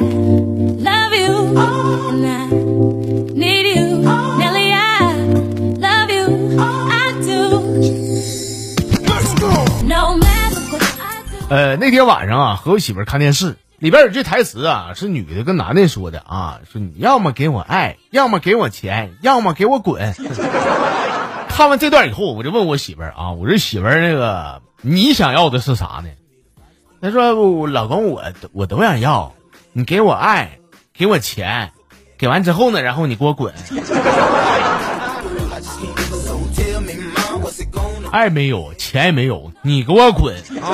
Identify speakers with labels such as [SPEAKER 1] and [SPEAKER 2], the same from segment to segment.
[SPEAKER 1] love you, and I need you, Nelly. I love you, I do. No matter what I do.
[SPEAKER 2] 呃，那天晚上啊，和我媳妇儿看电视，里边有句台词啊，是女的跟男的说的啊，说你要么给我爱，要么给我钱，要么给我滚。看完这段以后，我就问我媳妇儿啊，我说媳妇儿，那个你想要的是啥呢？她说我老公我我都想要，你给我爱，给我钱，给完之后呢，然后你给我滚。爱没有，钱也没有，你给我滚啊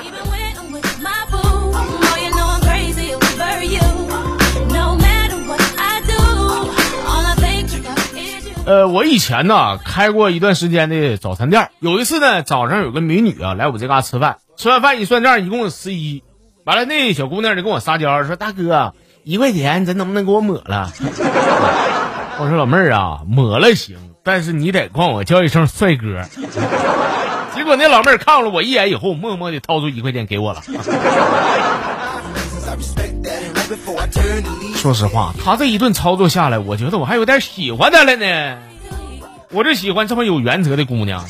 [SPEAKER 1] ！Even when I'm with my boo, oh, you know I'm crazy over you. No matter what I do, all I think about is you.
[SPEAKER 2] 呃，我以前呢开过一段时间的早餐店，有一次呢早上有个美女啊来我这嘎吃饭，吃完饭一算账一共有十一，完了那小姑娘就跟我撒娇说大哥一块钱咱能不能给我抹了？我说老妹儿啊抹了行，但是你得管我叫一声帅哥。结果那老妹儿看了我一眼以后，默默的掏出一块钱给我了。说实话，他这一顿操作下来，我觉得我还有点喜欢他了呢。我就喜欢这么有原则的姑娘。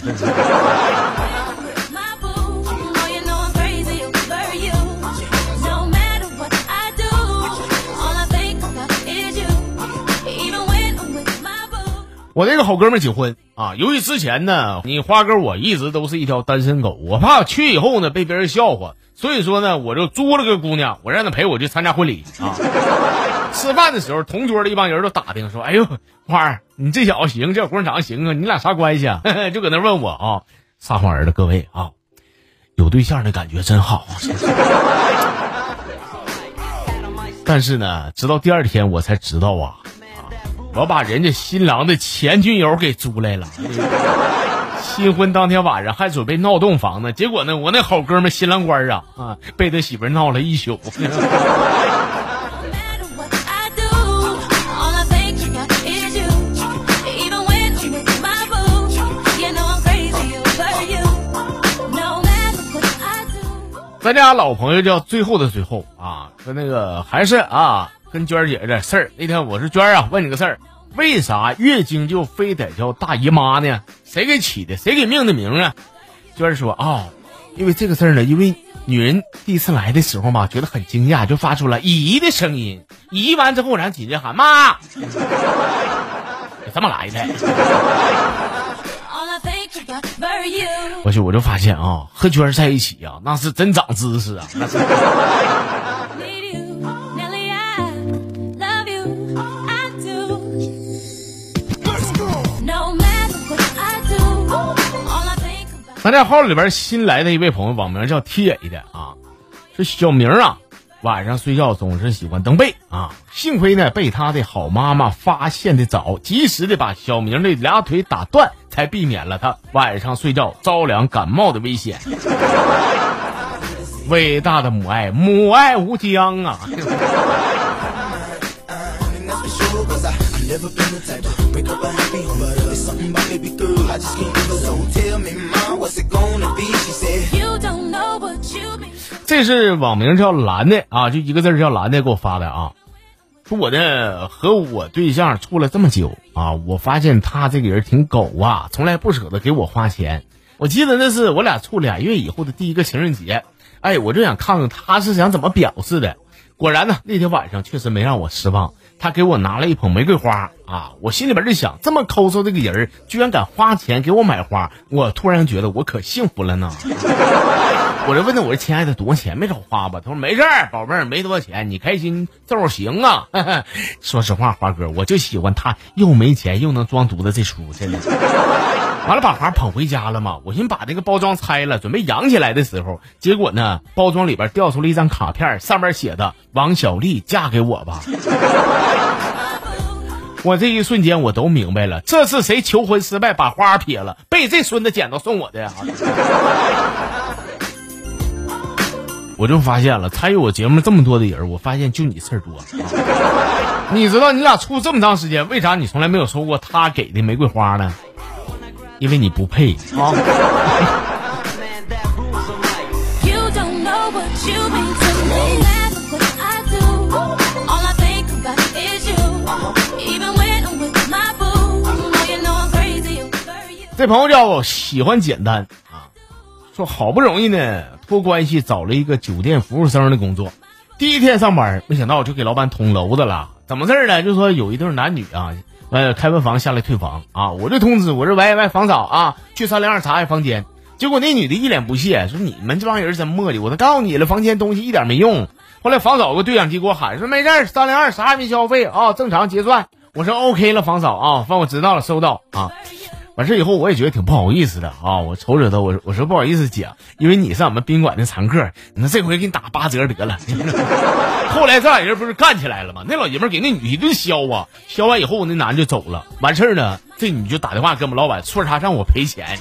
[SPEAKER 2] 我那个好哥们儿结婚啊，由于之前呢，你花哥我一直都是一条单身狗，我怕去以后呢被别人笑话，所以说呢，我就租了个姑娘，我让她陪我去参加婚礼啊。吃饭的时候，同桌的一帮人都打听说：“哎呦，花儿，你这小子行，这小姑娘长得行啊，你俩啥关系啊？” 就搁那问我啊，撒谎儿的各位啊，有对象的感觉真好。但是呢，直到第二天我才知道啊，我把人家新郎的前女友给租来了，新婚当天晚上还准备闹洞房呢。结果呢，我那好哥们新郎官啊啊，被他媳妇闹了一宿。咱家老朋友叫最后的最后啊，说那个还是啊，跟娟儿姐有点事儿。那天我是娟儿啊，问你个事儿。为啥月经就非得叫大姨妈呢？谁给起的？谁给命的名啊？娟儿说啊、因为这个事儿呢，因为女人第一次来的时候嘛，觉得很惊讶，就发出了姨的声音，姨完之后，然后紧接着喊妈，就这么来的。我去，我就发现啊，和娟儿在一起啊，那是真长知识啊，那是。咱这号里边新来的一位朋友，网名叫 T A 的啊，是小明啊，晚上睡觉总是喜欢蹬被啊，幸亏呢被他的好妈妈发现的早，及时的把小明的俩腿打断，才避免了他晚上睡觉着凉感冒的危险。伟大的母爱，母爱无疆啊！
[SPEAKER 3] And that's for sure, cause I, I never been the type to wake up a happy home, but there's something about baby girl, I just can't give her. So tell me, mom, what's it gonna be? She said,
[SPEAKER 1] You don't know what you mean.
[SPEAKER 2] 这是网名叫蓝的啊，就一个字儿叫蓝的给我发的啊。说我的和我对象处了这么久啊，我发现他这个人挺狗啊，从来不舍得给我花钱。我记得那是我俩处俩月以后的第一个情人节，哎，我就想看看他是想怎么表示的。果然呢，那天晚上确实没让我失望，他给我拿了一捧玫瑰花啊，我心里边就想，这么抠搜的个人，居然敢花钱给我买花，我突然觉得我可幸福了呢。我就问他，我说亲爱的，多少钱？没少花吧？他说没事儿，宝贝儿，没多少钱，你开心就行啊。说实话，花哥，我就喜欢他又没钱又能装犊子这出，真的。完了，把花捧回家了嘛，我寻把这个包装拆了，准备扬起来的时候，结果呢，包装里边掉出了一张卡片，上面写的“王小丽，嫁给我吧”。我这一瞬间我都明白了，这是谁求婚失败把花撇了，被这孙子捡到送我的呀！我就发现了参与我节目这么多的人，我发现就你事儿多。你知道你俩处这么长时间，为啥你从来没有收过他给的玫瑰花呢？因为你不配啊。这朋友叫喜欢简单啊，说好不容易呢。托关系找了一个酒店服务生的工作，第一天上班，没想到就给老板捅娄子了。怎么事儿呢？就说有一对男女啊，呃，开完房下来退房啊，我就通知我这喂喂房嫂啊，去三零二查下房间。结果那女的一脸不屑，说你们这帮人真磨叽，我都告诉你了，房间东西一点没用。后来房嫂个对讲机给我喊说没事儿，三零二啥也没消费啊，正常结算。我说 OK 了，房嫂啊，反正我知道了，收到啊。完事以后我也觉得挺不好意思的啊，我瞅瞅他，我我说不好意思姐，因为你是俺们宾馆的常客，你说这回给你打八折得了。后来这俩人不是干起来了吗？那老爷们给那女一顿削啊，削完以后那男的就走了，完事儿呢，这女就打电话跟我们老板说他让我赔钱。